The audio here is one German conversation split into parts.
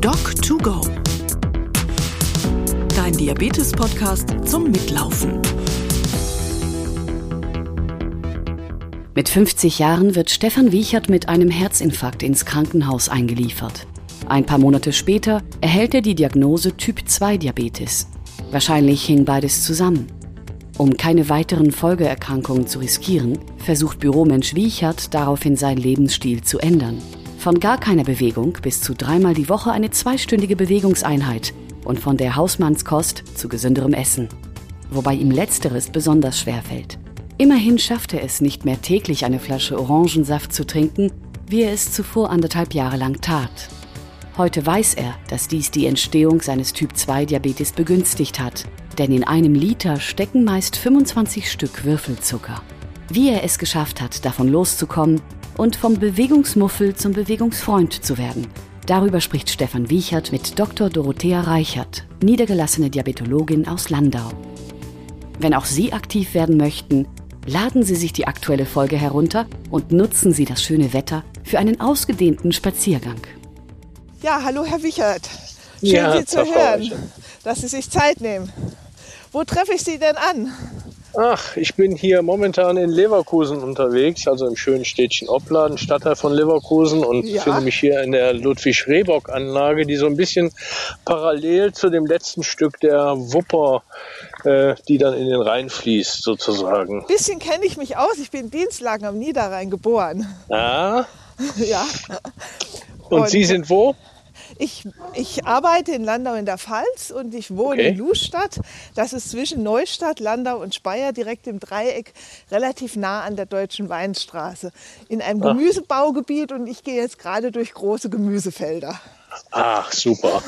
Doc2Go. Dein Diabetes-Podcast zum Mitlaufen. Mit 50 Jahren wird Stefan Wiechert mit einem Herzinfarkt ins Krankenhaus eingeliefert. Ein paar Monate später erhält er die Diagnose Typ 2 Diabetes. Wahrscheinlich hing beides zusammen. Um keine weiteren Folgeerkrankungen zu riskieren, versucht Büromensch Wiechert daraufhin seinen Lebensstil zu ändern. Von gar keiner Bewegung bis zu dreimal die Woche eine zweistündige Bewegungseinheit und von der Hausmannskost zu gesünderem Essen. Wobei ihm letzteres besonders schwer fällt. Immerhin schafft er es nicht mehr täglich eine Flasche Orangensaft zu trinken, wie er es zuvor anderthalb Jahre lang tat. Heute weiß er, dass dies die Entstehung seines Typ-2-Diabetes begünstigt hat, denn in einem Liter stecken meist 25 Stück Würfelzucker. Wie er es geschafft hat, davon loszukommen und vom Bewegungsmuffel zum Bewegungsfreund zu werden, darüber spricht Stefan Wiechert mit Dr. Dorothea Reichert, niedergelassene Diabetologin aus Landau. Wenn auch Sie aktiv werden möchten, laden Sie sich die aktuelle Folge herunter und nutzen Sie das schöne Wetter für einen ausgedehnten Spaziergang. Ja, hallo Herr Wichert. Schön, Ja, Sie zu hören, dass Sie sich Zeit nehmen. Wo treffe ich Sie denn an? Ach, ich bin hier momentan in Leverkusen unterwegs, also im schönen Städtchen Opladen, Stadtteil von Leverkusen und Ja. finde mich hier in der Ludwig-Rehbock-Anlage, die so ein bisschen parallel zu dem letzten Stück der Wupper, äh, die dann in den Rhein fließt, sozusagen. Bisschen kenne ich mich aus. Ich bin in Dienstlagen am Niederrhein geboren. Ja, ja. und, Und- Sie sind wo? Ich, ich arbeite in Landau in der Pfalz und ich wohne Okay. in Lustadt. Das ist zwischen Neustadt, Landau und Speyer, direkt im Dreieck, relativ nah an der Deutschen Weinstraße. In einem Ah. Gemüsebaugebiet und ich gehe jetzt gerade durch große Gemüsefelder. Ach, super.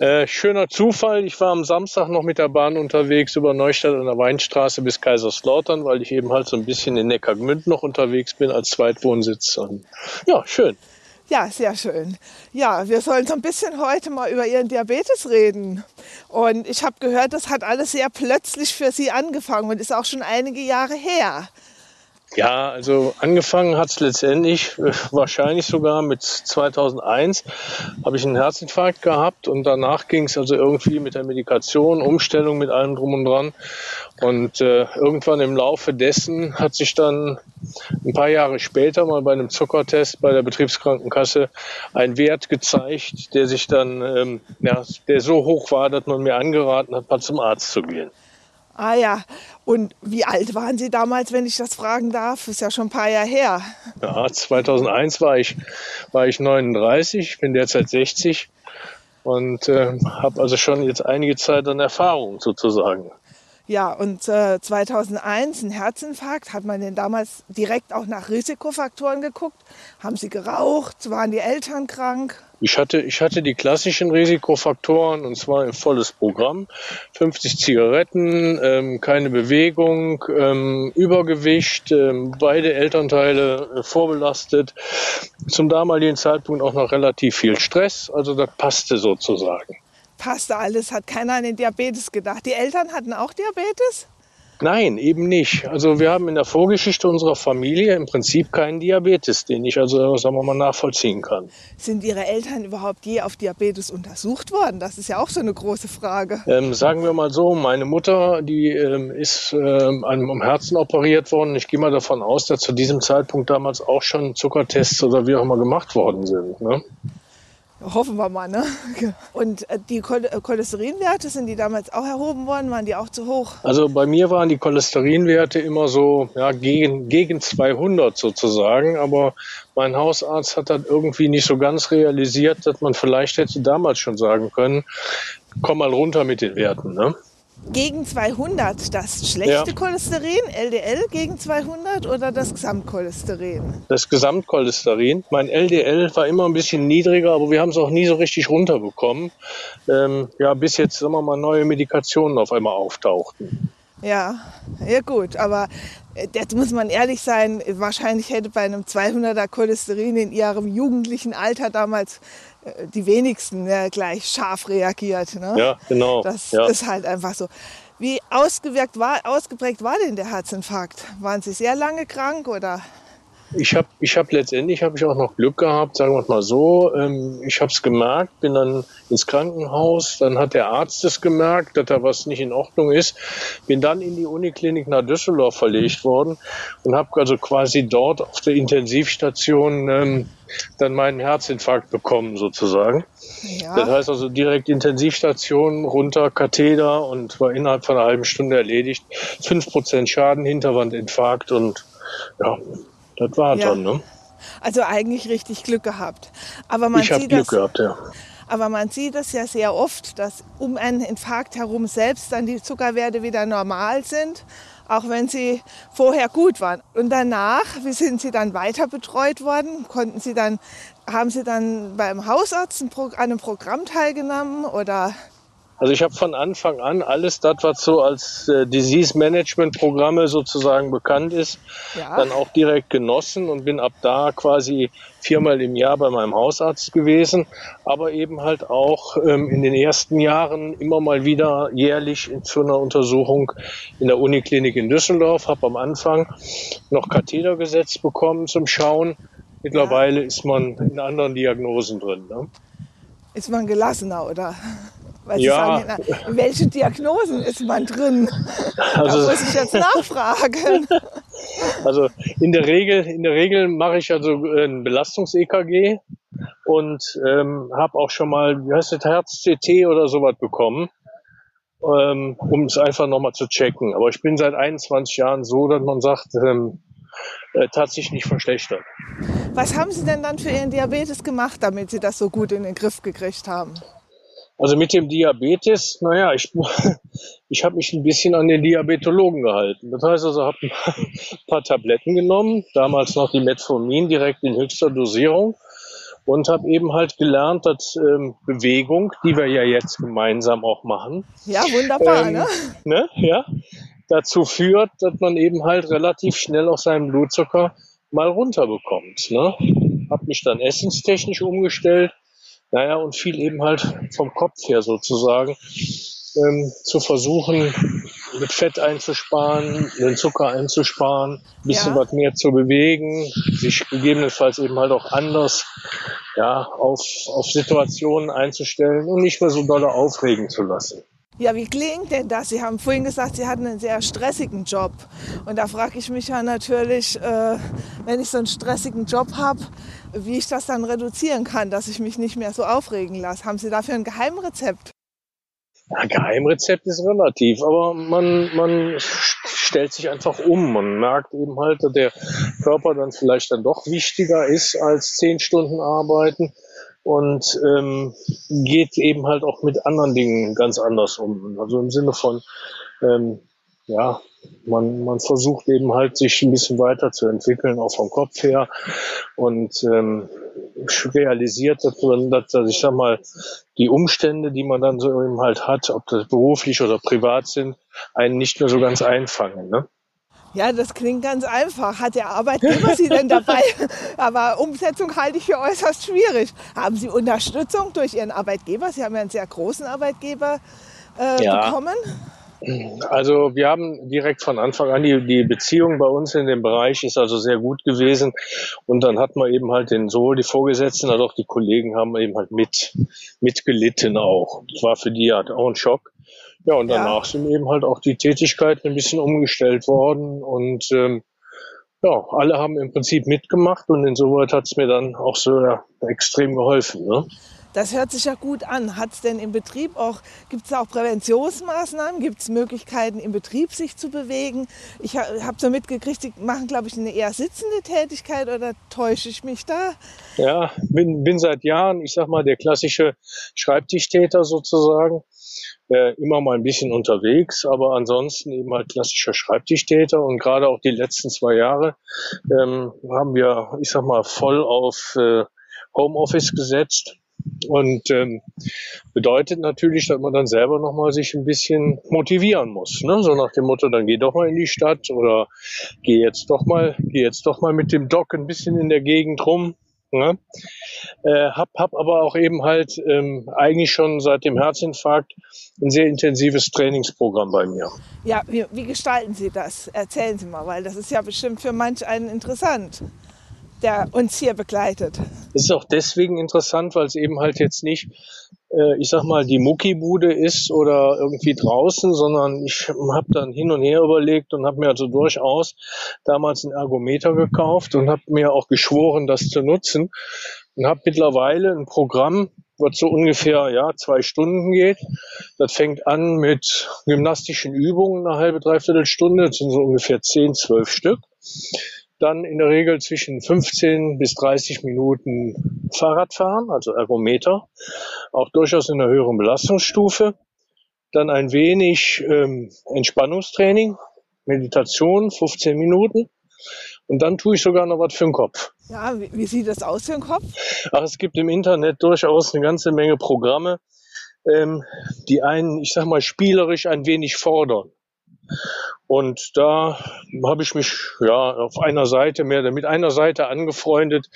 Äh, schöner Zufall. Ich war am Samstag noch mit der Bahn unterwegs über Neustadt an der Weinstraße bis Kaiserslautern, weil ich eben halt so ein bisschen in Neckargmünd noch unterwegs bin als Zweitwohnsitz. Und ja, schön. Ja, sehr schön. Ja, wir sollen so ein bisschen heute mal über Ihren Diabetes reden. Und ich habe gehört, das hat alles sehr plötzlich für Sie angefangen und ist auch schon einige Jahre her. Ja, also angefangen hat es letztendlich äh, wahrscheinlich sogar mit 2001 habe ich einen Herzinfarkt gehabt und danach ging es also irgendwie mit der Medikation, Umstellung mit allem drum und dran. Und äh, irgendwann im Laufe dessen hat sich dann ein paar Jahre später mal bei einem Zuckertest bei der Betriebskrankenkasse ein Wert gezeigt, der sich dann, ähm, ja, der so hoch war, dass man mir angeraten hat, mal zum Arzt zu gehen. Ah ja, und wie alt waren Sie damals, wenn ich das fragen darf? Ist ja schon ein paar Jahre her. Ja, 2001 war ich, war ich 39, bin derzeit 60 und äh, habe also schon jetzt einige Zeit an Erfahrung sozusagen. Ja, und äh, 2001 ein Herzinfarkt. Hat man denn damals direkt auch nach Risikofaktoren geguckt? Haben Sie geraucht? Waren die Eltern krank? Ich hatte, ich hatte die klassischen Risikofaktoren und zwar ein volles Programm. 50 Zigaretten, ähm, keine Bewegung, ähm, Übergewicht, ähm, beide Elternteile äh, vorbelastet. Zum damaligen Zeitpunkt auch noch relativ viel Stress, also das passte sozusagen. Passte alles, hat keiner an den Diabetes gedacht. Die Eltern hatten auch Diabetes? Nein, eben nicht. Also wir haben in der Vorgeschichte unserer Familie im Prinzip keinen Diabetes, den ich also, sagen wir mal, nachvollziehen kann. Sind Ihre Eltern überhaupt je auf Diabetes untersucht worden? Das ist ja auch so eine große Frage. Ähm, sagen wir mal so, meine Mutter, die ähm, ist ähm, an- am Herzen operiert worden. Ich gehe mal davon aus, dass zu diesem Zeitpunkt damals auch schon Zuckertests oder wie auch immer gemacht worden sind. Ne? Hoffen wir mal, ne? Und äh, die äh, Cholesterinwerte, sind die damals auch erhoben worden? Waren die auch zu hoch? Also bei mir waren die Cholesterinwerte immer so ja, gegen, gegen 200 sozusagen, aber mein Hausarzt hat das irgendwie nicht so ganz realisiert, dass man vielleicht hätte damals schon sagen können, komm mal runter mit den Werten. Ne? Gegen 200, das schlechte Ja. Cholesterin, LDL gegen 200 oder das Gesamtcholesterin? Das Gesamtcholesterin, mein LDL war immer ein bisschen niedriger, aber wir haben es auch nie so richtig runterbekommen. Ähm, ja, bis jetzt, sagen wir mal, neue Medikationen auf einmal auftauchten. Ja, ja gut, aber äh, jetzt muss man ehrlich sein, wahrscheinlich hätte bei einem 200er Cholesterin in ihrem jugendlichen Alter damals die wenigsten äh, gleich scharf reagiert. Ne? Ja, genau. Das ja. ist halt einfach so. Wie ausgewirkt war, ausgeprägt war denn der Herzinfarkt? Waren Sie sehr lange krank oder? Ich habe ich hab letztendlich habe ich auch noch Glück gehabt, sagen wir mal so. Ähm, ich habe es gemerkt, bin dann ins Krankenhaus, dann hat der Arzt es gemerkt, dass da was nicht in Ordnung ist. Bin dann in die Uniklinik nach Düsseldorf verlegt worden und habe also quasi dort auf der Intensivstation ähm, dann meinen Herzinfarkt bekommen sozusagen. Ja. Das heißt also direkt Intensivstation, runter, Katheter und war innerhalb von einer halben Stunde erledigt. Fünf Prozent Schaden, Hinterwandinfarkt und ja, das war ja. dann, ne? Also eigentlich richtig Glück gehabt. Aber man ich habe Glück das, gehabt, ja. Aber man sieht es ja sehr oft, dass um einen Infarkt herum selbst dann die Zuckerwerte wieder normal sind, auch wenn sie vorher gut waren. Und danach, wie sind Sie dann weiter betreut worden? Konnten Sie dann, haben Sie dann beim Hausarzt an einem Programm teilgenommen oder also ich habe von Anfang an alles das, was so als äh, Disease Management Programme sozusagen bekannt ist, ja. dann auch direkt genossen und bin ab da quasi viermal im Jahr bei meinem Hausarzt gewesen, aber eben halt auch ähm, in den ersten Jahren immer mal wieder jährlich zu einer Untersuchung in der Uniklinik in Düsseldorf, habe am Anfang noch Katheter gesetzt bekommen zum Schauen. Mittlerweile ja. ist man in anderen Diagnosen drin. Ne? Ist man gelassener, oder? Weil Sie ja. sagen, in welchen Diagnosen ist man drin? Also, da muss ich jetzt nachfragen. Also in der Regel, in der Regel mache ich also ein Belastungs-EKG und ähm, habe auch schon mal, wie heißt das, Herz-CT oder sowas bekommen, ähm, um es einfach nochmal zu checken. Aber ich bin seit 21 Jahren so, dass man sagt, ähm, äh, tatsächlich nicht verschlechtert. Was haben Sie denn dann für Ihren Diabetes gemacht, damit Sie das so gut in den Griff gekriegt haben? Also mit dem Diabetes, naja, ich, ich habe mich ein bisschen an den Diabetologen gehalten. Das heißt also, habe ein paar Tabletten genommen, damals noch die Metformin direkt in höchster Dosierung und habe eben halt gelernt, dass ähm, Bewegung, die wir ja jetzt gemeinsam auch machen, ja wunderbar, ähm, ne? ne? Ja, dazu führt, dass man eben halt relativ schnell auch seinen Blutzucker mal runterbekommt. Ne? Habe mich dann essenstechnisch umgestellt, naja, und viel eben halt vom Kopf her sozusagen ähm, zu versuchen, mit Fett einzusparen, den Zucker einzusparen, ein bisschen ja. was mehr zu bewegen, sich gegebenenfalls eben halt auch anders ja, auf, auf Situationen einzustellen und nicht mehr so dolle aufregen zu lassen. Ja, wie klingt denn das? Sie haben vorhin gesagt, Sie hatten einen sehr stressigen Job. Und da frage ich mich ja natürlich, äh, wenn ich so einen stressigen Job habe, wie ich das dann reduzieren kann, dass ich mich nicht mehr so aufregen lasse. Haben Sie dafür ein Geheimrezept? Ja, Geheimrezept ist relativ, aber man, man stellt sich einfach um. Man merkt eben halt, dass der Körper dann vielleicht dann doch wichtiger ist als zehn Stunden arbeiten und ähm, geht eben halt auch mit anderen Dingen ganz anders um. Also im Sinne von, ähm, ja, man, man versucht eben halt sich ein bisschen weiterzuentwickeln, auch vom Kopf her und ähm, realisiert, dass man, dass, dass ich sag mal, die Umstände, die man dann so eben halt hat, ob das beruflich oder privat sind, einen nicht mehr so ganz einfangen. Ne? Ja, das klingt ganz einfach. Hat der Arbeitgeber Sie denn dabei? Aber Umsetzung halte ich für äußerst schwierig. Haben Sie Unterstützung durch Ihren Arbeitgeber? Sie haben ja einen sehr großen Arbeitgeber äh, ja. bekommen. Also wir haben direkt von Anfang an die, die Beziehung bei uns in dem Bereich ist also sehr gut gewesen. Und dann hat man eben halt den sowohl die Vorgesetzten als auch die Kollegen haben eben halt mit mitgelitten auch. Das war für die halt auch ein Schock. Ja, und danach ja. sind eben halt auch die Tätigkeiten ein bisschen umgestellt worden und ähm, ja, alle haben im Prinzip mitgemacht und insoweit hat es mir dann auch so ja, extrem geholfen. Ne? Das hört sich ja gut an. Hat es denn im Betrieb auch, gibt es auch Präventionsmaßnahmen? Gibt es Möglichkeiten im Betrieb sich zu bewegen? Ich habe so mitgekriegt, die machen, glaube ich, eine eher sitzende Tätigkeit oder täusche ich mich da? Ja, bin, bin seit Jahren, ich sag mal, der klassische Schreibtischtäter sozusagen äh, immer mal ein bisschen unterwegs, aber ansonsten eben halt klassischer Schreibtischtäter und gerade auch die letzten zwei Jahre ähm, haben wir, ich sag mal, voll auf äh, Homeoffice gesetzt. Und ähm, bedeutet natürlich, dass man dann selber nochmal sich ein bisschen motivieren muss. Ne? So nach dem Motto, dann geh doch mal in die Stadt oder geh jetzt doch mal, geh jetzt doch mal mit dem Doc ein bisschen in der Gegend rum. Ne? Äh, hab, hab aber auch eben halt ähm, eigentlich schon seit dem Herzinfarkt ein sehr intensives Trainingsprogramm bei mir. Ja, wie, wie gestalten Sie das? Erzählen Sie mal, weil das ist ja bestimmt für manch einen interessant. Der uns hier begleitet. Das ist auch deswegen interessant, weil es eben halt jetzt nicht, äh, ich sag mal, die Muckibude ist oder irgendwie draußen, sondern ich habe dann hin und her überlegt und habe mir also durchaus damals einen Ergometer gekauft und habe mir auch geschworen, das zu nutzen und habe mittlerweile ein Programm, was so ungefähr ja zwei Stunden geht. Das fängt an mit gymnastischen Übungen, eine halbe, dreiviertel Stunde, das sind so ungefähr zehn, zwölf Stück dann in der Regel zwischen 15 bis 30 Minuten Fahrradfahren, also Ergometer, auch durchaus in einer höheren Belastungsstufe. Dann ein wenig ähm, Entspannungstraining, Meditation, 15 Minuten. Und dann tue ich sogar noch was für den Kopf. Ja, wie, wie sieht das aus für den Kopf? Ach, es gibt im Internet durchaus eine ganze Menge Programme, ähm, die einen, ich sag mal, spielerisch ein wenig fordern. Und da habe ich mich ja auf einer Seite mehr mit einer Seite angefreundet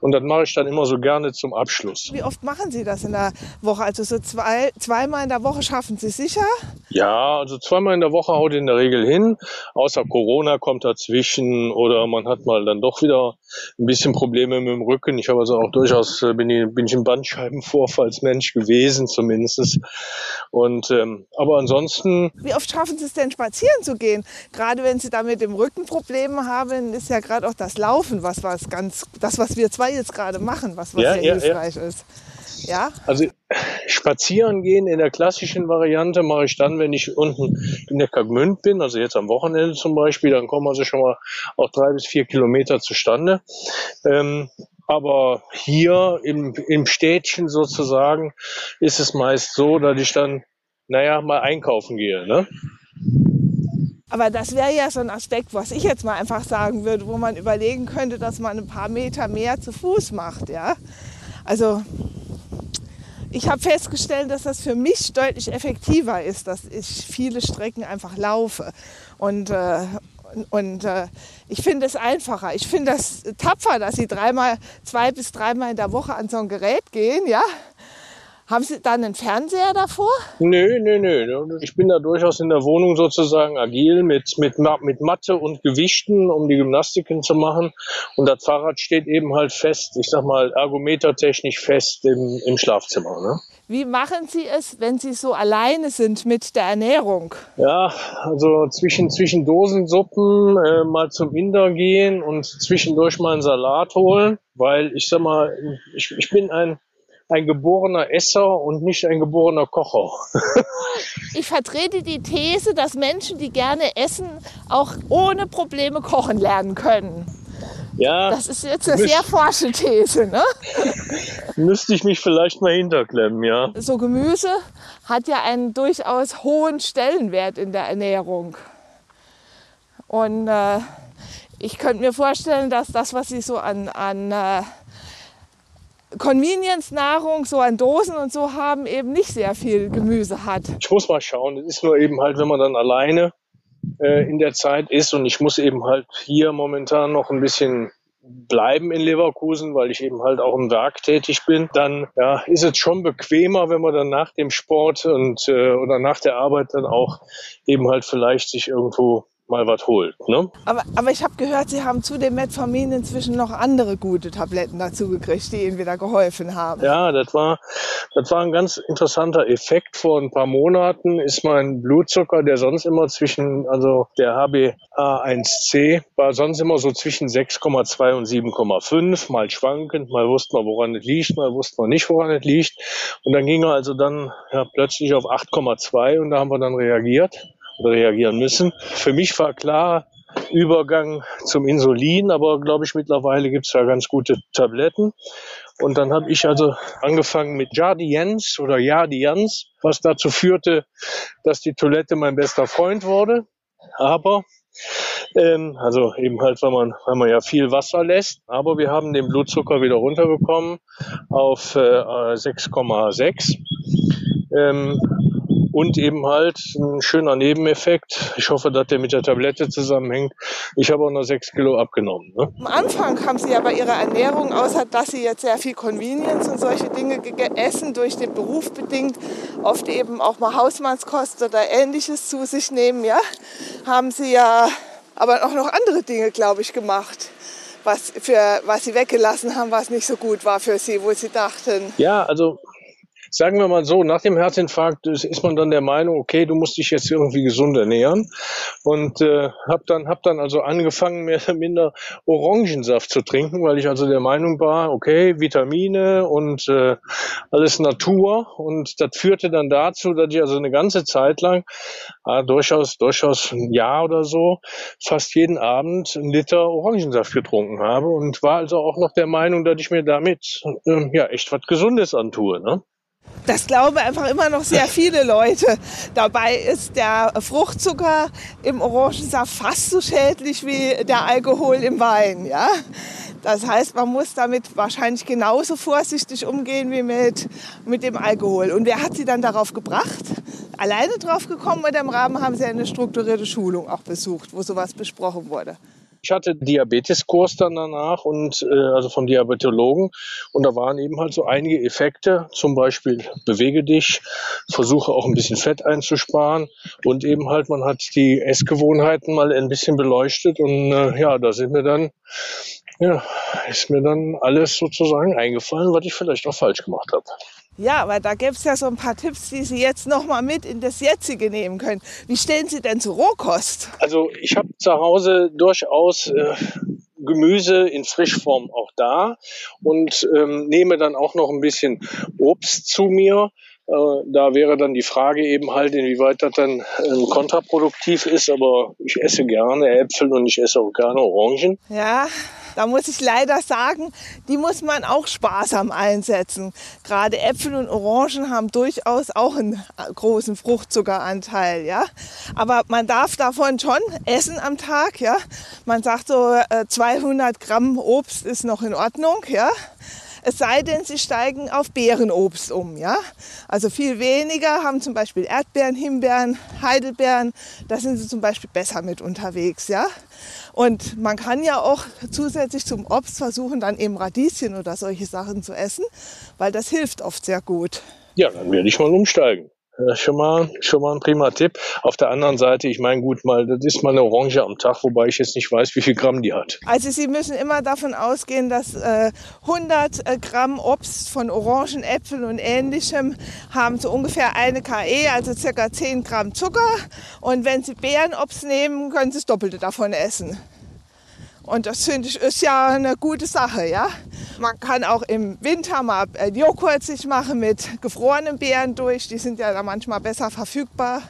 und das mache ich dann immer so gerne zum Abschluss. Wie oft machen Sie das in der Woche? Also so zwei, zweimal in der Woche schaffen Sie sicher? Ja, also zweimal in der Woche haut in der Regel hin. Außer Corona kommt dazwischen oder man hat mal dann doch wieder ein bisschen Probleme mit dem Rücken. Ich habe also auch durchaus äh, bin ich, bin ich ein Bandscheibenvorfallsmensch gewesen zumindest. Und ähm, aber ansonsten. Wie oft schaffen Sie es denn spazieren zu gehen? Gerade wenn Sie da mit dem Rücken Probleme haben, ist ja gerade auch das Laufen was, was ganz, das, was wir zwei jetzt gerade machen, was, was Ja, sehr ja, hilfreich ist. Ja, Also spazieren gehen in der klassischen Variante mache ich dann, wenn ich unten in Neckargmünd bin, also jetzt am Wochenende zum Beispiel, dann kommen also schon mal auch drei bis vier Kilometer zustande. Ähm, aber hier im, im Städtchen sozusagen ist es meist so, dass ich dann, naja, mal einkaufen gehe. Ne? Aber das wäre ja so ein Aspekt, was ich jetzt mal einfach sagen würde, wo man überlegen könnte, dass man ein paar Meter mehr zu Fuß macht. Ja, also ich habe festgestellt, dass das für mich deutlich effektiver ist, dass ich viele Strecken einfach laufe. Und, äh, und äh, ich finde es einfacher. Ich finde das tapfer, dass Sie dreimal, zwei bis dreimal in der Woche an so ein Gerät gehen. Ja? Haben Sie dann einen Fernseher davor? Nö, nö, nö. Ich bin da durchaus in der Wohnung sozusagen agil mit, mit, mit Matte und Gewichten, um die Gymnastiken zu machen. Und das Fahrrad steht eben halt fest, ich sag mal, ergometertechnisch fest im, im Schlafzimmer. Ne? Wie machen Sie es, wenn Sie so alleine sind mit der Ernährung? Ja, also zwischen, zwischen Dosensuppen äh, mal zum Inder gehen und zwischendurch mal einen Salat holen, weil ich sag mal, ich, ich bin ein, ein geborener Esser und nicht ein geborener Kocher. Ich vertrete die These, dass Menschen, die gerne essen, auch ohne Probleme kochen lernen können. Ja, Das ist jetzt eine sehr forsche These. Ne? müsste ich mich vielleicht mal hinterklemmen, ja. So Gemüse hat ja einen durchaus hohen Stellenwert in der Ernährung. Und äh, ich könnte mir vorstellen, dass das, was Sie so an, an äh, Convenience-Nahrung, so an Dosen und so haben, eben nicht sehr viel Gemüse hat. Ich muss mal schauen. Es ist nur eben halt, wenn man dann alleine äh, in der Zeit ist und ich muss eben halt hier momentan noch ein bisschen bleiben in Leverkusen, weil ich eben halt auch im Werk tätig bin, dann ja, ist es schon bequemer, wenn man dann nach dem Sport und äh, oder nach der Arbeit dann auch eben halt vielleicht sich irgendwo mal was holt. Ne? Aber, aber ich habe gehört, Sie haben zu dem Metformin inzwischen noch andere gute Tabletten dazu gekriegt, die Ihnen wieder geholfen haben. Ja, das war, das war ein ganz interessanter Effekt. Vor ein paar Monaten ist mein Blutzucker, der sonst immer zwischen, also der HbA1c, war sonst immer so zwischen 6,2 und 7,5, mal schwankend, mal wusste man, woran es liegt, mal wusste man nicht, woran es liegt. Und dann ging er also dann ja, plötzlich auf 8,2 und da haben wir dann reagiert reagieren müssen. Für mich war klar, Übergang zum Insulin, aber glaube ich, mittlerweile gibt's da ganz gute Tabletten. Und dann habe ich also angefangen mit Jardiens oder Jardians, was dazu führte, dass die Toilette mein bester Freund wurde. Aber ähm, also eben halt, weil man, weil man ja viel Wasser lässt. Aber wir haben den Blutzucker wieder runterbekommen auf äh, 6,6. Ähm, und eben halt ein schöner Nebeneffekt. Ich hoffe, dass der mit der Tablette zusammenhängt. Ich habe auch noch sechs Kilo abgenommen. Ne? Am Anfang haben Sie ja bei Ihrer Ernährung, außer dass Sie jetzt sehr viel Convenience und solche Dinge ge- essen, durch den Beruf bedingt, oft eben auch mal Hausmannskost oder ähnliches zu sich nehmen, ja, haben Sie ja aber auch noch andere Dinge, glaube ich, gemacht. was, für, was Sie weggelassen haben, was nicht so gut war für Sie, wo Sie dachten? Ja, also sagen wir mal so, nach dem Herzinfarkt ist man dann der Meinung, okay, du musst dich jetzt irgendwie gesund ernähren und äh, habe dann hab dann also angefangen mehr oder minder Orangensaft zu trinken, weil ich also der Meinung war, okay, Vitamine und äh, alles Natur und das führte dann dazu, dass ich also eine ganze Zeit lang, äh, durchaus durchaus ein Jahr oder so, fast jeden Abend einen Liter Orangensaft getrunken habe und war also auch noch der Meinung, dass ich mir damit äh, ja echt was Gesundes antue, ne? Das glauben einfach immer noch sehr viele Leute. Dabei ist der Fruchtzucker im Orangensaft fast so schädlich wie der Alkohol im Wein. Ja? Das heißt, man muss damit wahrscheinlich genauso vorsichtig umgehen wie mit, mit dem Alkohol. Und wer hat Sie dann darauf gebracht? Alleine drauf gekommen oder im Rahmen haben Sie eine strukturierte Schulung auch besucht, wo sowas besprochen wurde? Ich hatte Diabeteskurs dann danach und äh, also vom Diabetologen. Und da waren eben halt so einige Effekte, zum Beispiel bewege dich, versuche auch ein bisschen Fett einzusparen. Und eben halt man hat die Essgewohnheiten mal ein bisschen beleuchtet und äh, ja, da sind mir dann ja, ist mir dann alles sozusagen eingefallen, was ich vielleicht auch falsch gemacht habe. Ja, aber da gäbe es ja so ein paar Tipps, die Sie jetzt noch mal mit in das Jetzige nehmen können. Wie stehen Sie denn zu Rohkost? Also ich habe zu Hause durchaus äh, Gemüse in Frischform auch da und ähm, nehme dann auch noch ein bisschen Obst zu mir. Äh, da wäre dann die Frage eben halt, inwieweit das dann ähm, kontraproduktiv ist, aber ich esse gerne Äpfel und ich esse auch gerne Orangen. Ja, da muss ich leider sagen, die muss man auch sparsam einsetzen. Gerade Äpfel und Orangen haben durchaus auch einen großen Fruchtzuckeranteil, ja. Aber man darf davon schon essen am Tag, ja. Man sagt so 200 äh, Gramm Obst ist noch in Ordnung, ja. Es sei denn, sie steigen auf Beerenobst um, ja. Also viel weniger haben zum Beispiel Erdbeeren, Himbeeren, Heidelbeeren. Da sind sie zum Beispiel besser mit unterwegs, ja. Und man kann ja auch zusätzlich zum Obst versuchen, dann eben Radieschen oder solche Sachen zu essen, weil das hilft oft sehr gut. Ja, dann werde ich mal umsteigen. Ja, schon mal, schon mal ein prima Tipp. Auf der anderen Seite, ich meine, gut, mal, das ist mal eine Orange am Tag, wobei ich jetzt nicht weiß, wie viel Gramm die hat. Also Sie müssen immer davon ausgehen, dass äh, 100 äh, Gramm Obst von Orangen, Äpfeln und ähnlichem haben so ungefähr eine KE, also circa 10 Gramm Zucker. Und wenn Sie Beerenobst nehmen, können Sie das Doppelte davon essen. Und das finde ich ist ja eine gute Sache, ja. Man kann auch im Winter mal äh, Joghurt sich machen mit gefrorenen Beeren durch. Die sind ja da manchmal besser verfügbar.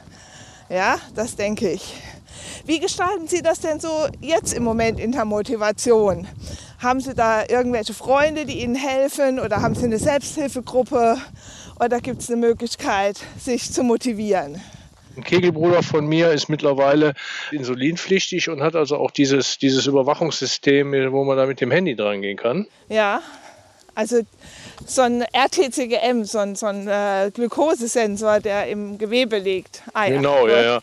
Ja, das denke ich. Wie gestalten Sie das denn so jetzt im Moment in der Motivation? Haben Sie da irgendwelche Freunde, die Ihnen helfen oder haben Sie eine Selbsthilfegruppe oder gibt es eine Möglichkeit, sich zu motivieren? Ein Kegelbruder von mir ist mittlerweile insulinpflichtig und hat also auch dieses, dieses Überwachungssystem, wo man da mit dem Handy dran gehen kann. Ja, also so ein RTCGM, so ein, so ein äh, Glukosesensor, der im Gewebe liegt. Ah, ja. Genau, ja, ja.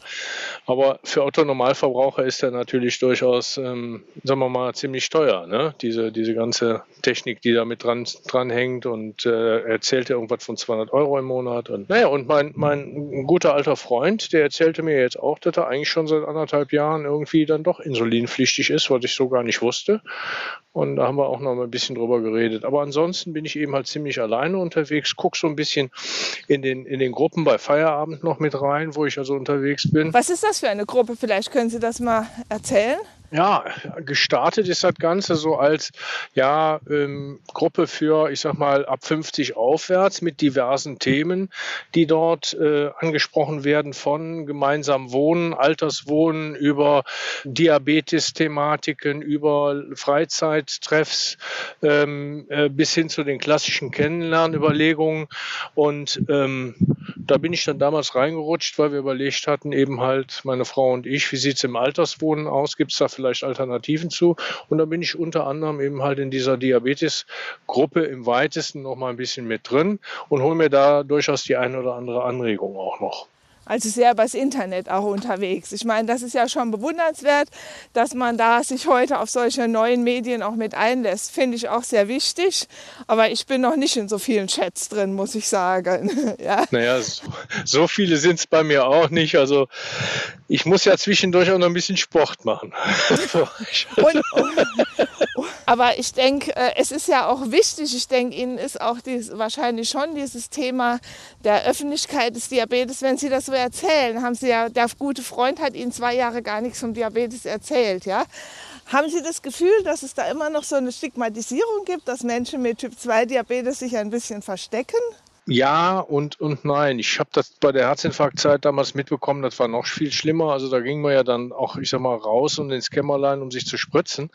Aber für Otto-Normalverbraucher ist er natürlich durchaus, ähm, sagen wir mal, ziemlich teuer. Ne? Diese, diese ganze Technik, die da mit dran, dran hängt und äh, erzählte irgendwas von 200 Euro im Monat. Und naja, und mein, mein guter alter Freund, der erzählte mir jetzt auch, dass er eigentlich schon seit anderthalb Jahren irgendwie dann doch insulinpflichtig ist, was ich so gar nicht wusste. Und da haben wir auch noch mal ein bisschen drüber geredet. Aber ansonsten bin ich eben halt ziemlich alleine unterwegs, gucke so ein bisschen in den, in den Gruppen bei Feierabend noch mit rein, wo ich also unterwegs bin. Was ist das für eine Gruppe? Vielleicht können Sie das mal erzählen? Ja, gestartet ist das Ganze so als ja, ähm, Gruppe für, ich sag mal, ab 50 aufwärts mit diversen Themen, die dort äh, angesprochen werden, von gemeinsam Wohnen, Alterswohnen, über Diabetes-Thematiken, über Freizeittreffs ähm, äh, bis hin zu den klassischen Kennenlernüberlegungen. Und ähm, da bin ich dann damals reingerutscht, weil wir überlegt hatten, eben halt meine Frau und ich, wie sieht's im Alterswohnen aus? Gibt's da vielleicht Alternativen zu. Und da bin ich unter anderem eben halt in dieser Diabetes-Gruppe im weitesten noch mal ein bisschen mit drin und hole mir da durchaus die eine oder andere Anregung auch noch also sehr übers Internet auch unterwegs. Ich meine, das ist ja schon bewundernswert, dass man da sich heute auf solche neuen Medien auch mit einlässt. Finde ich auch sehr wichtig. Aber ich bin noch nicht in so vielen Chats drin, muss ich sagen. ja. Naja, so, so viele sind es bei mir auch nicht. Also ich muss ja zwischendurch auch noch ein bisschen Sport machen. und, Aber ich denke, äh, es ist ja auch wichtig, ich denke, Ihnen ist auch dies, wahrscheinlich schon dieses Thema der Öffentlichkeit des Diabetes, wenn Sie das so erzählen, haben Sie ja, der gute Freund hat Ihnen zwei Jahre gar nichts vom Diabetes erzählt, ja. Haben Sie das Gefühl, dass es da immer noch so eine Stigmatisierung gibt, dass Menschen mit Typ 2 Diabetes sich ein bisschen verstecken? Ja und, und nein. Ich habe das bei der Herzinfarktzeit damals mitbekommen, das war noch viel schlimmer. Also da ging man ja dann auch, ich sag mal, raus und ins Kämmerlein, um sich zu spritzen.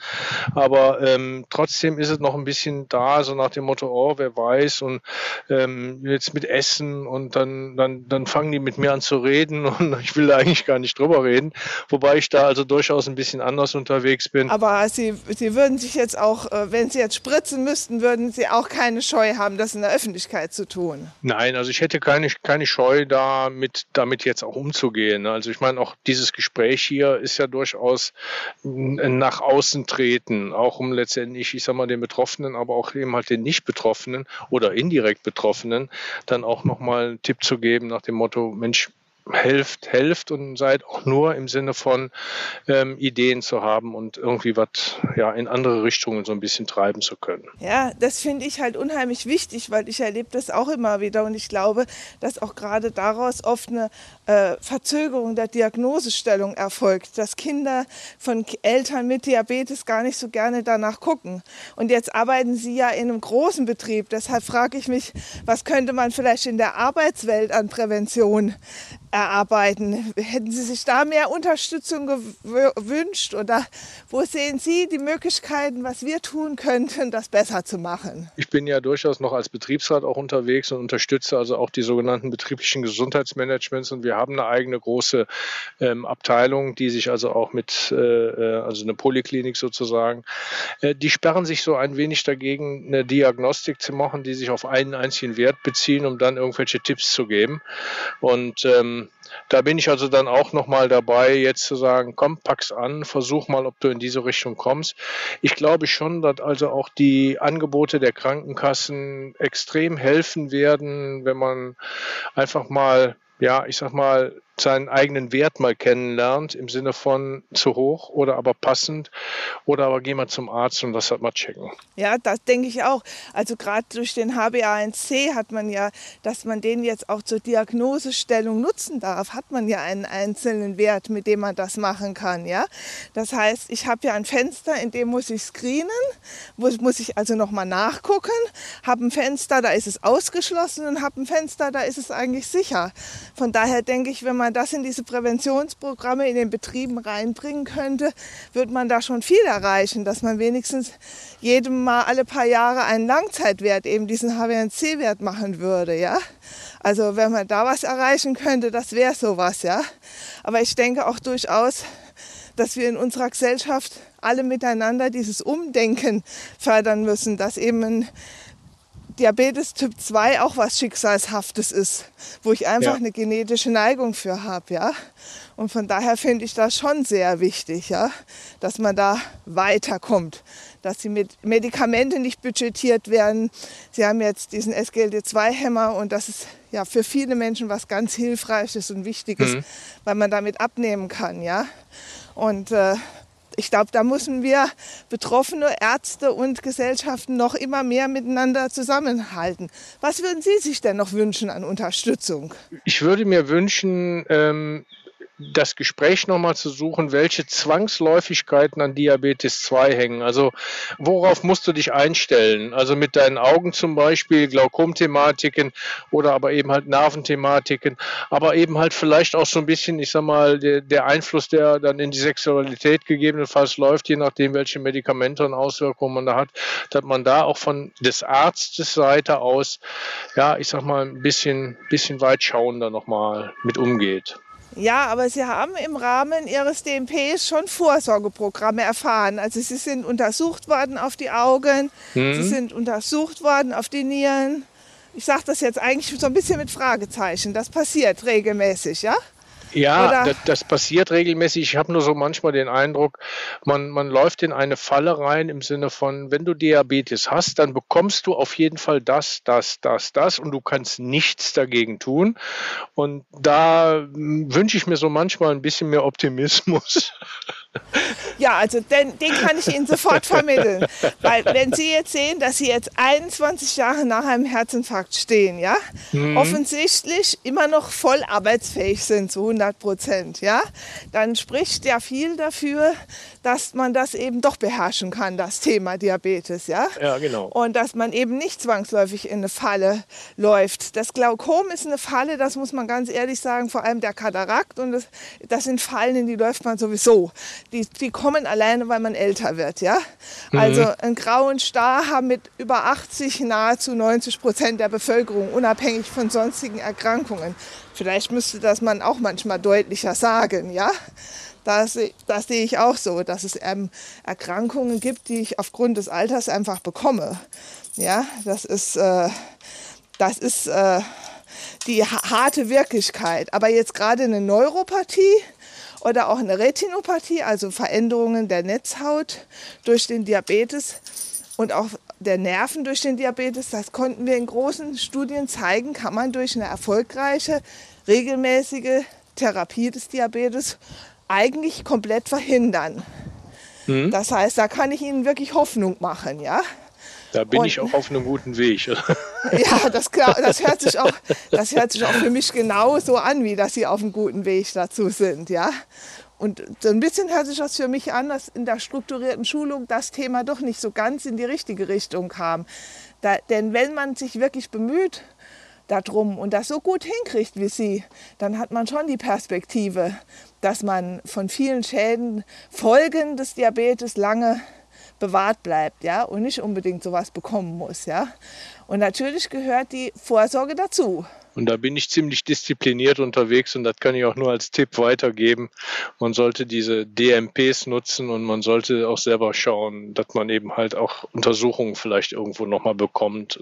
Aber ähm, trotzdem ist es noch ein bisschen da, so nach dem Motto, oh, wer weiß, und ähm, jetzt mit Essen und dann, dann, dann fangen die mit mir an zu reden und ich will da eigentlich gar nicht drüber reden. Wobei ich da also durchaus ein bisschen anders unterwegs bin. Aber Sie, Sie würden sich jetzt auch, äh, wenn Sie jetzt spritzen müssten, würden Sie auch keine Scheu haben, das in der Öffentlichkeit zu tun tun? Nein, also ich hätte keine, keine Scheu, damit, damit jetzt auch umzugehen. Also ich meine, auch dieses Gespräch hier ist ja durchaus nach außen treten, auch um letztendlich, ich sag mal, den Betroffenen, aber auch eben halt den Nicht-Betroffenen oder indirekt Betroffenen dann auch nochmal einen Tipp zu geben nach dem Motto, Mensch, helft, helft und seid auch nur im Sinne von ähm, Ideen zu haben und irgendwie was ja, in andere Richtungen so ein bisschen treiben zu können. Ja, das finde ich halt unheimlich wichtig, weil ich erlebe das auch immer wieder und ich glaube, dass auch gerade daraus oft eine äh, Verzögerung der Diagnosestellung erfolgt, dass Kinder von Eltern mit Diabetes gar nicht so gerne danach gucken. Und jetzt arbeiten Sie ja in einem großen Betrieb, deshalb frage ich mich, was könnte man vielleicht in der Arbeitswelt an Prävention erarbeiten. Hätten Sie sich da mehr Unterstützung gewünscht oder wo sehen Sie die Möglichkeiten, was wir tun könnten, das besser zu machen? Ich bin ja durchaus noch als Betriebsrat auch unterwegs und unterstütze also auch die sogenannten betrieblichen Gesundheitsmanagements und wir haben eine eigene große ähm, Abteilung, die sich also auch mit, äh, äh also eine Poliklinik sozusagen, äh, die sperren sich so ein wenig dagegen, eine Diagnostik zu machen, die sich auf einen einzigen Wert beziehen, um dann irgendwelche Tipps zu geben. Und ähm, da bin ich also dann auch nochmal dabei, jetzt zu sagen, komm, pack's an, versuch mal, ob du in diese Richtung kommst. Ich glaube schon, dass also auch die Angebote der Krankenkassen extrem helfen werden, wenn man einfach mal ja, ich sag mal, seinen eigenen Wert mal kennenlernt, im Sinne von zu hoch oder aber passend oder aber geh mal zum Arzt und das halt mal checken. Ja, das denke ich auch. Also gerade durch den HbA1c hat man ja, dass man den jetzt auch zur Diagnosestellung nutzen darf, hat man ja einen einzelnen Wert, mit dem man das machen kann. Ja? Das heißt, ich habe ja ein Fenster, in dem muss ich screenen, muss ich also nochmal nachgucken, habe ein Fenster, da ist es ausgeschlossen und habe ein Fenster, da ist es eigentlich sicher. Von daher denke ich, wenn man man das in diese Präventionsprogramme in den Betrieben reinbringen könnte, wird man da schon viel erreichen, dass man wenigstens jedem mal alle paar Jahre einen Langzeitwert, eben diesen HbA1c-Wert machen würde, ja. Also wenn man da was erreichen könnte, das wäre sowas, ja. Aber ich denke auch durchaus, dass wir in unserer Gesellschaft alle miteinander dieses Umdenken fördern müssen, dass eben ein Diabetes Typ 2 auch was Schicksalshaftes ist, wo ich einfach ja. eine genetische Neigung für habe, ja. Und von daher finde ich das schon sehr wichtig, ja, dass man da weiterkommt, dass die Medikamente nicht budgetiert werden. Sie haben jetzt diesen SGLT2-Hämmer und das ist ja für viele Menschen was ganz Hilfreiches und Wichtiges, mhm. weil man damit abnehmen kann, ja. Und äh, ich glaube, da müssen wir Betroffene, Ärzte und Gesellschaften noch immer mehr miteinander zusammenhalten. Was würden Sie sich denn noch wünschen an Unterstützung? Ich würde mir wünschen, ähm, das Gespräch nochmal zu suchen, welche Zwangsläufigkeiten an Diabetes 2 hängen. Also worauf musst du dich einstellen? Also mit deinen Augen zum Beispiel, Glaukomthematiken oder aber eben halt Nerventhematiken, aber eben halt vielleicht auch so ein bisschen, ich sag mal, der, der Einfluss, der dann in die Sexualität gegebenenfalls läuft, je nachdem, welche Medikamente und Auswirkungen man da hat, dass man da auch von des Arztes Seite aus, ja, ich sag mal, ein bisschen, bisschen weit schauender nochmal mit umgeht. Ja, aber Sie haben im Rahmen Ihres DMPs schon Vorsorgeprogramme erfahren. Also Sie sind untersucht worden auf die Augen, mhm. Sie sind untersucht worden auf die Nieren. Ich sage das jetzt eigentlich so ein bisschen mit Fragezeichen. Das passiert regelmäßig, ja? Ja, das, das, passiert regelmäßig. Ich habe nur so manchmal den Eindruck, man, man läuft in eine Falle rein im Sinne von, wenn du Diabetes hast, dann bekommst du auf jeden Fall das, das, das, das und du kannst nichts dagegen tun. Und da hm, wünsche ich mir so manchmal ein bisschen mehr Optimismus. Ja, also den, den kann ich Ihnen sofort vermitteln. Weil wenn Sie jetzt sehen, dass Sie jetzt 21 Jahre nach einem Herzinfarkt stehen, ja, mhm. offensichtlich immer noch voll arbeitsfähig sind zu 100 Prozent, ja, dann spricht ja viel dafür, dass man das eben doch beherrschen kann, das Thema Diabetes, ja. Ja, genau. Und dass man eben nicht zwangsläufig in eine Falle läuft. Das Glaukom ist eine Falle, das muss man ganz ehrlich sagen, vor allem der Katarakt und das, das sind Fallen, in die läuft man sowieso die, die kommen alleine, weil man älter wird. Ja? Mhm. Also einen grauen Star haben mit über 80, nahezu 90 Prozent der Bevölkerung, unabhängig von sonstigen Erkrankungen. Vielleicht müsste das man auch manchmal deutlicher sagen. Ja? Das, das sehe ich auch so, dass es ähm, Erkrankungen gibt, die ich aufgrund des Alters einfach bekomme. Ja, das ist, äh, das ist äh, die harte Wirklichkeit. Aber jetzt gerade eine Neuropathie, oder auch eine Retinopathie, also Veränderungen der Netzhaut durch den Diabetes und auch der Nerven durch den Diabetes. Das konnten wir in großen Studien zeigen, kann man durch eine erfolgreiche, regelmäßige Therapie des Diabetes eigentlich komplett verhindern. Mhm. Das heißt, da kann ich Ihnen wirklich Hoffnung machen, ja. Da bin und, ich auch auf einem guten Weg. ja, das, das, hört sich auch, das hört sich auch für mich genauso an, wie dass Sie auf einem guten Weg dazu sind. Ja? Und so ein bisschen hört sich das für mich an, dass in der strukturierten Schulung das Thema doch nicht so ganz in die richtige Richtung kam. Da, denn wenn man sich wirklich bemüht darum und das so gut hinkriegt wie Sie, dann hat man schon die Perspektive, dass man von vielen Schäden, Folgen des Diabetes lange bewahrt bleibt, ja, und nicht unbedingt sowas bekommen muss, ja. Und natürlich gehört die Vorsorge dazu. Und da bin ich ziemlich diszipliniert unterwegs und das kann ich auch nur als Tipp weitergeben. Man sollte diese DMPs nutzen und man sollte auch selber schauen, dass man eben halt auch Untersuchungen vielleicht irgendwo nochmal bekommt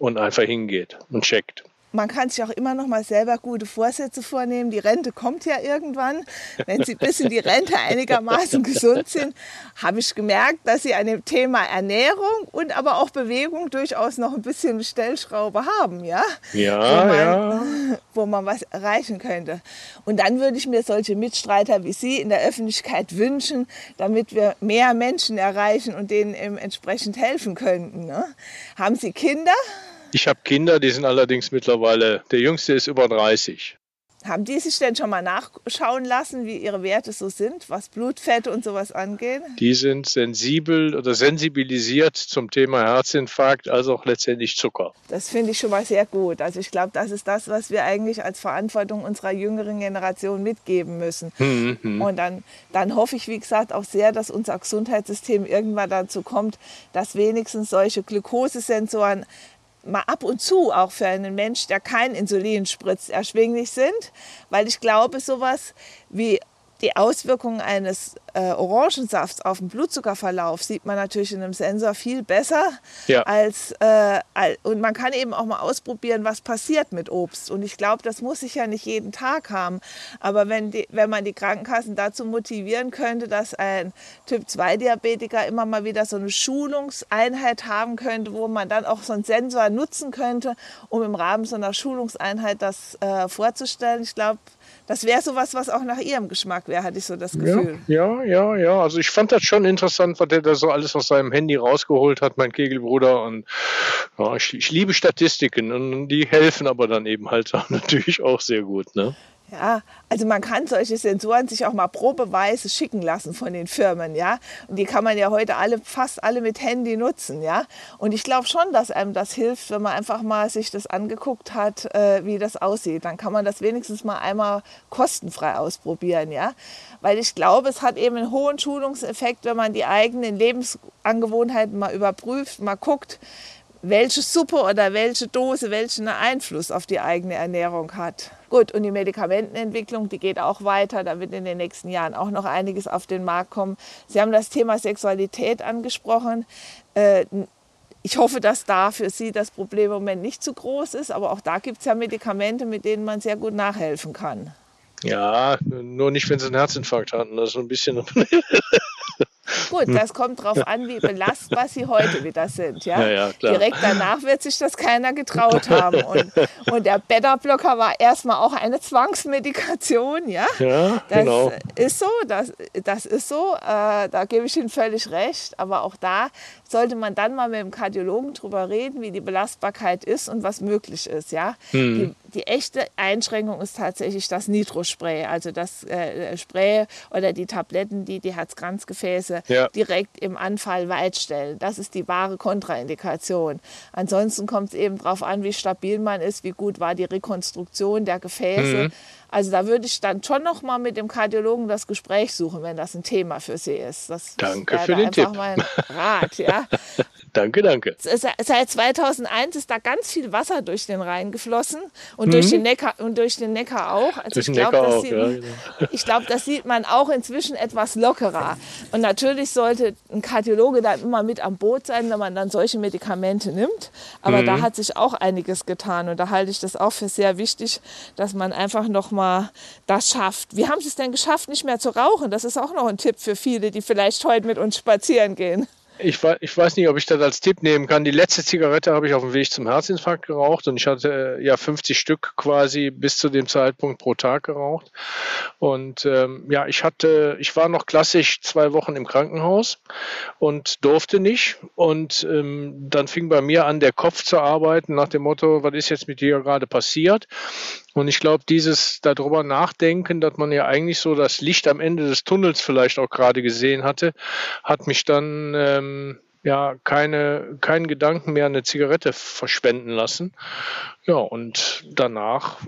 und einfach hingeht und checkt man kann sich auch immer noch mal selber gute Vorsätze vornehmen. Die Rente kommt ja irgendwann. Wenn Sie bis in die Rente einigermaßen gesund sind, habe ich gemerkt, dass Sie an dem Thema Ernährung und aber auch Bewegung durchaus noch ein bisschen Stellschraube haben, ja? Ja, wo man, ja. Wo man was erreichen könnte. Und dann würde ich mir solche Mitstreiter wie Sie in der Öffentlichkeit wünschen, damit wir mehr Menschen erreichen und denen entsprechend helfen könnten. Ne? Haben Sie Kinder? Ich habe Kinder, die sind allerdings mittlerweile, der jüngste ist über 30. Haben die sich denn schon mal nachschauen lassen, wie ihre Werte so sind, was Blutfett und sowas angeht? Die sind sensibel oder sensibilisiert zum Thema Herzinfarkt, als auch letztendlich Zucker. Das finde ich schon mal sehr gut. Also ich glaube, das ist das, was wir eigentlich als Verantwortung unserer jüngeren Generation mitgeben müssen. Mhm. Und dann, dann hoffe ich, wie gesagt, auch sehr, dass unser Gesundheitssystem irgendwann dazu kommt, dass wenigstens solche Glukosesensoren mal ab und zu auch für einen Mensch, der kein Insulin spritzt, erschwinglich sind, weil ich glaube, sowas wie die Auswirkungen eines äh, Orangensafts auf den Blutzuckerverlauf sieht man natürlich in einem Sensor viel besser ja. als äh, und man kann eben auch mal ausprobieren, was passiert mit Obst. Und ich glaube, das muss ich ja nicht jeden Tag haben. Aber wenn, die, wenn man die Krankenkassen dazu motivieren könnte, dass ein Typ-2-Diabetiker immer mal wieder so eine Schulungseinheit haben könnte, wo man dann auch so einen Sensor nutzen könnte, um im Rahmen so einer Schulungseinheit das äh, vorzustellen. Ich glaube, das wäre sowas, was auch nach Ihrem Geschmack wäre, hatte ich so das Gefühl. Ja, ja, ja. Also ich fand das schon interessant, was der da so alles aus seinem Handy rausgeholt hat, mein Kegelbruder. Und ja, ich, ich liebe Statistiken und die helfen aber dann eben halt natürlich auch sehr gut. Ne? Ja, also man kann solche Sensoren sich auch mal probeweise schicken lassen von den Firmen, ja. Und die kann man ja heute alle, fast alle mit Handy nutzen, ja. Und ich glaube schon, dass einem das hilft, wenn man einfach mal sich das angeguckt hat, äh, wie das aussieht. Dann kann man das wenigstens mal einmal kostenfrei ausprobieren, ja. Weil ich glaube, es hat eben einen hohen Schulungseffekt, wenn man die eigenen Lebensangewohnheiten mal überprüft, mal guckt, welche Suppe oder welche Dose welchen Einfluss auf die eigene Ernährung hat. Gut, und die Medikamentenentwicklung, die geht auch weiter. Da wird in den nächsten Jahren auch noch einiges auf den Markt kommen. Sie haben das Thema Sexualität angesprochen. Äh, ich hoffe, dass da für Sie das Problem im Moment nicht zu groß ist, aber auch da gibt es ja Medikamente, mit denen man sehr gut nachhelfen kann. Ja, nur nicht, wenn sie einen Herzinfarkt hatten. Das ist ein bisschen. Gut, das kommt darauf an, wie belastbar sie heute wieder sind. Ja? Ja, ja. Direkt danach wird sich das keiner getraut haben. Und, und der Beta-Blocker war erstmal auch eine Zwangsmedikation. Ja, Ja, das genau. ist so, das, das ist so, äh, da gebe ich Ihnen völlig recht. Aber auch da sollte man dann mal mit dem Kardiologen drüber reden, wie die Belastbarkeit ist und was möglich ist. Ja? Hm. Die, die echte Einschränkung ist tatsächlich das Nitrospray, also das äh, Spray oder die Tabletten, die die Herzkranzgefäße Ja. direkt im Anfall weitstellen. Das ist die wahre Kontraindikation. Ansonsten kommt es eben darauf an, wie stabil man ist, wie gut war die Rekonstruktion der Gefäße. Mhm. Also da würde ich dann schon noch mal mit dem Kardiologen das Gespräch suchen, wenn das ein Thema für Sie ist. Das Danke für den einfach Tipp. mein Rat, ja. Danke, danke. Se- Seit 2001 ist da ganz viel Wasser durch den Rhein geflossen und, durch, den Neckar, und durch den Neckar auch. Also Mhm. Durch ich glaube, das, sieht, ja, man- genau. ich glaub, das sieht man auch inzwischen etwas lockerer. Und natürlich sollte ein Kardiologe dann immer mit am Boot sein, wenn man dann solche Medikamente nimmt. Aber Mhm. da hat sich auch einiges getan. Und da halte ich das auch für sehr wichtig, dass man einfach noch mal das schafft. Wie haben Sie es denn geschafft, nicht mehr zu rauchen? Das ist auch noch ein Tipp für viele, die vielleicht heute mit uns spazieren gehen. Ich, ich weiß nicht, ob ich das als Tipp nehmen kann. Die letzte Zigarette habe ich auf dem Weg zum Herzinfarkt geraucht und ich hatte äh, ja 50 Stück quasi bis zu dem Zeitpunkt pro Tag geraucht. Und ähm, ja, ich hatte, ich war noch klassisch zwei Wochen im Krankenhaus und durfte nicht. Und ähm, dann fing bei mir an, der Kopf zu arbeiten nach dem Motto, was ist jetzt mit dir gerade passiert? Und ich glaube, dieses darüber nachdenken, dass man ja eigentlich so das Licht am Ende des Tunnels vielleicht auch gerade gesehen hatte, hat mich dann ähm, ja keine keinen Gedanken mehr eine Zigarette verschwenden lassen. Ja, und danach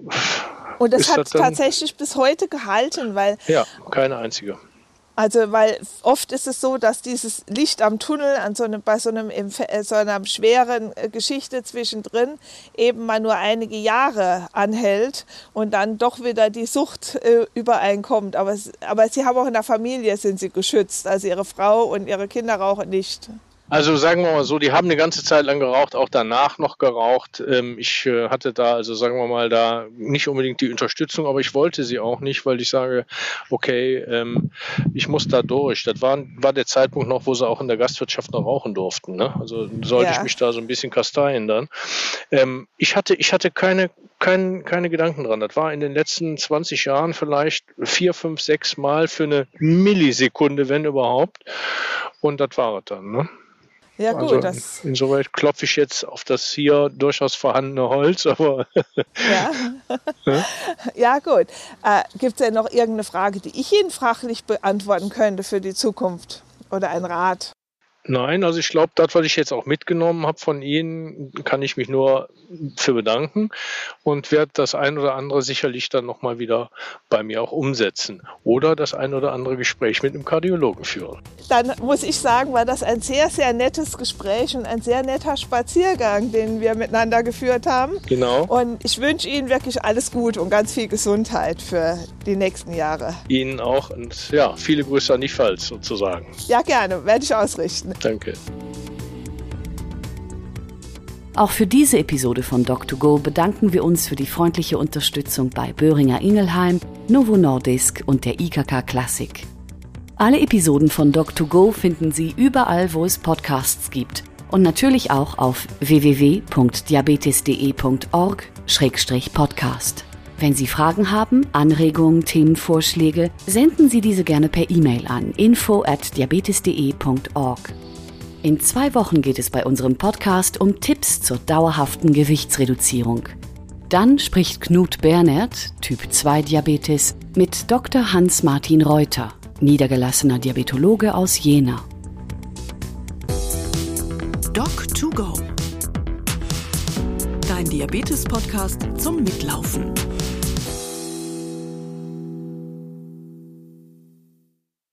Und das Ist hat das tatsächlich bis heute gehalten, weil ja keine einzige. Also, weil oft ist es so, dass dieses Licht am Tunnel an so einem, bei so, einem, äh, so einer schweren äh, Geschichte zwischendrin eben mal nur einige Jahre anhält und dann doch wieder die Sucht äh, übereinkommt. Aber, aber sie haben auch in der Familie sind sie geschützt. Also ihre Frau und ihre Kinder rauchen nicht. Also sagen wir mal so, die haben eine ganze Zeit lang geraucht, auch danach noch geraucht. Ähm, ich äh, hatte da, also sagen wir mal, da nicht unbedingt die Unterstützung, aber ich wollte sie auch nicht, weil ich sage, okay, ähm, ich muss da durch. Das war, war der Zeitpunkt noch, wo sie auch in der Gastwirtschaft noch rauchen durften. Ne? Also sollte Ja. ich mich da so ein bisschen kasteien dann. Ähm, ich hatte, ich hatte keine, kein, keine Gedanken dran. Das war in den letzten 20 Jahren vielleicht vier, fünf, sechs Mal für eine Millisekunde, wenn überhaupt. Und das war es dann. Ne? Ja gut, Also das, insoweit klopfe ich jetzt auf das hier durchaus vorhandene Holz, aber ja. ja gut. Äh, Gibt es denn noch irgendeine Frage, die ich Ihnen fachlich beantworten könnte für die Zukunft? Oder ein Rat? Nein, also ich glaube, das, was ich jetzt auch mitgenommen habe von Ihnen, kann ich mich nur für bedanken und werde das ein oder andere sicherlich dann nochmal wieder bei mir auch umsetzen oder das ein oder andere Gespräch mit einem Kardiologen führen. Dann muss ich sagen, war das ein sehr, sehr nettes Gespräch und ein sehr netter Spaziergang, den wir miteinander geführt haben. Genau. Und ich wünsche Ihnen wirklich alles Gute und ganz viel Gesundheit für die nächsten Jahre. Ihnen auch und ja, viele Grüße an die Pfalz sozusagen. Ja, gerne, werde ich ausrichten. Danke. Auch für diese Episode von Doc2Go bedanken wir uns für die freundliche Unterstützung bei Böhringer Ingelheim, Novo Nordisk und der IKK Klassik. Alle Episoden von Doc2Go finden Sie überall, wo es Podcasts gibt und natürlich auch auf www.diabetes.de.org-podcast. Wenn Sie Fragen haben, Anregungen, Themenvorschläge, senden Sie diese gerne per E-Mail an info@diabetes.de.org. In zwei Wochen geht es bei unserem Podcast um Tipps zur dauerhaften Gewichtsreduzierung. Dann spricht Knut Bernert, Typ 2 Diabetes, mit Dr. Hans-Martin Reuter, niedergelassener Diabetologe aus Jena. Doc2Go. Dein Diabetes-Podcast zum Mitlaufen.